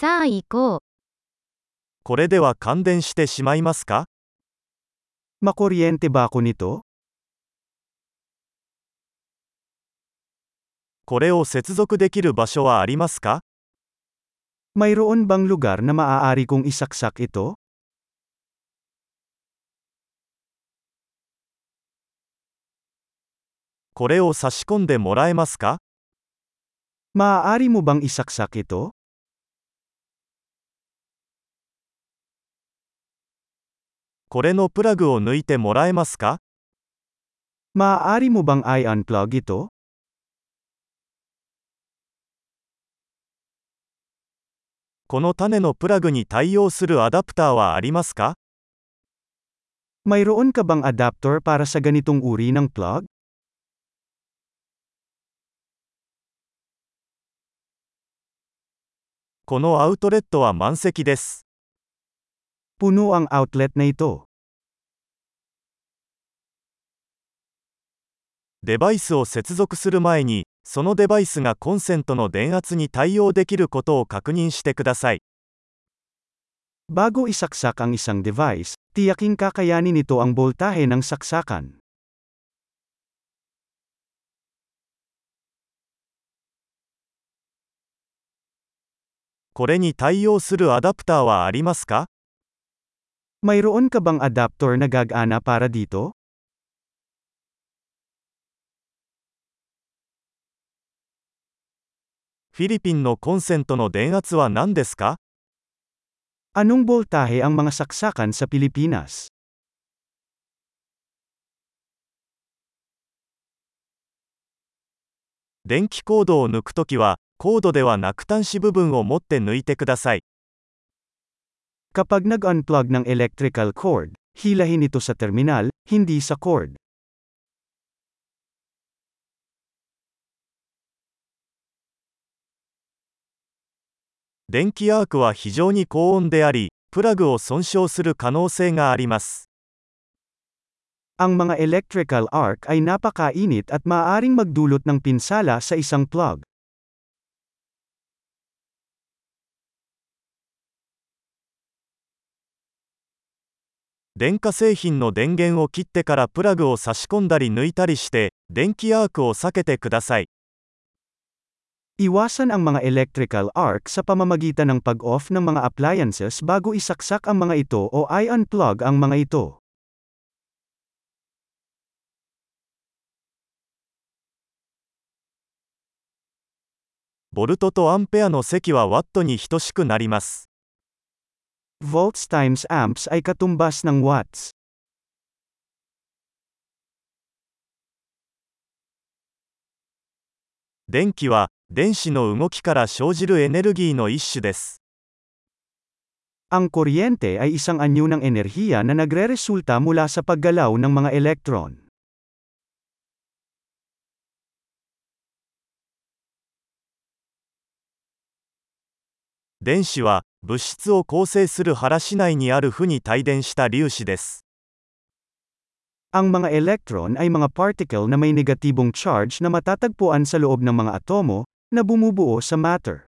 さあ行こう。これでは感電してしまいますか？これを接続できる場所はありますか？これを差し込んでもらえますか？まあありもばんいさくさくと？これのプラグを抜いてもらえますか Maaari mo bang i-unplug ito? この種のプラグに対応するアダプターはありますか Mayroon ka bang adapter para sa ganitong uri ng plug? このアウトレットは満席です。Puno ang outlet na ito. デバイスを接続する前に、そのデバイスがコンセントの電圧に対応できることを確認してください。Bago isaksak ang isang device, tiyaking kakayanin nito ang boltahe ng saksakan. これに対応するアダプターはありますか Mayroon ka bang adapter na gagana para dito? フィリピンのコンセントの電圧は何ですか Anong boltahe ang mga saksakan sa Pilipinas? 電気コードを抜くときは、コードでは Kapag nag-unplug ng electrical cord, hilahin ito sa terminal, hindi sa cord. 電気アークは非常に高温であり、プラグを損傷する可能性があります。 Ang mga electrical arc ay napakainit at maaaring magdulot ng pinsala sa isang plug. 電化製品の電源を切ってからプラグを差し込んだり抜いたりして、電気アークを避けてください。Iwasan ang mga electrical arc sa pamamagitan ng pag-off ng mga appliances bago isaksak ang mga ito o i-unplug ang mga ito. ボルトとアンペアの積はワットに等しくなります。Volts times amps ay katumbas ng watts. Denki wa, denshi no ugoki kara shoujiru energi no isshu desu. Ang kuryente ay isang anyo ng enerhiya na nagreresulta mula sa paggalaw ng mga elektron. Denshi wa, 物質を構成する原子内にある負に帯電した粒子です。Ang mga electron ay mga particle na may negatibong charge na matatagpuan sa loob ng mga atomo, na bumubuo sa matter.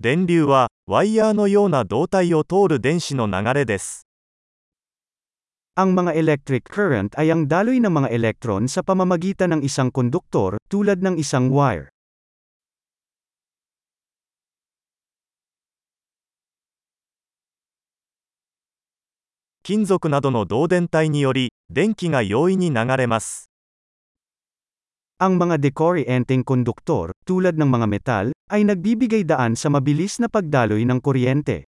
電流は、ワイヤーのような導体を通る電子の流れです。Ang mga electric current ay ang daloy ng mga elektron sa pamamagitan ng isang konduktor, tulad ng isang wire. 金属などの導電体により、電気が容易に流れます。 Ang mga decorrienteng konduktor, tulad ng mga metal, ay nagbibigay daan sa mabilis na pagdaloy ng kuryente.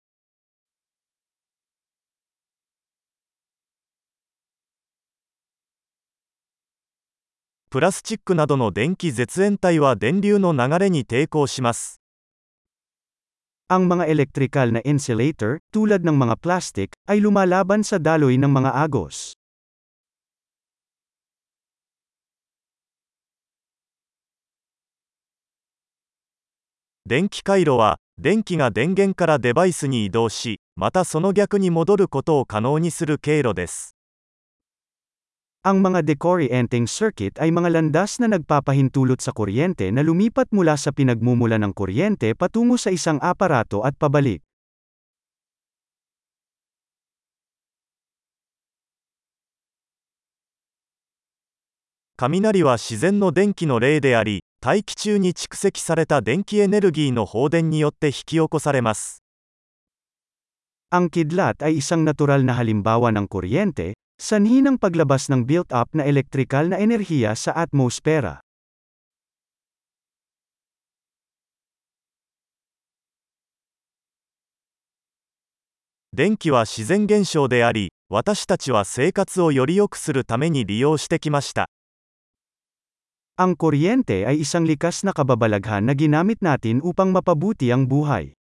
プラスチックなどの電気絶縁体は電流の流れに抵抗します。Ang mga elektrikal na insulator, tulad ng mga plastic, ay lumalaban sa daloy ng mga agos. 電気回路は、電気が電源からデバイスに移動し、またそ Ang mga decorienting circuit ay mga landas na nagpapahintulot sa kuryente na lumipat mula sa pinagmumula ng kuryente patungo sa isang aparato at pabalik. Kaminari wa shizen no denki no rei de ari, taiki chū ni chikuseki sareta denki energi no houden ni yotte hikiyoko. Ang kidlat ay isang natural na halimbawa ng kuryente Sanhi ng paglabas ng built-up na elektrikal na enerhiya sa atmosfera. Denki wa shizen genshou de ari, watashi tachi wa seikatsu o yori yoku suru tame ni riyou shite kimashita. Ang kuryente ay isang likas na kababalaghan na ginamit natin upang mapabuti ang buhay.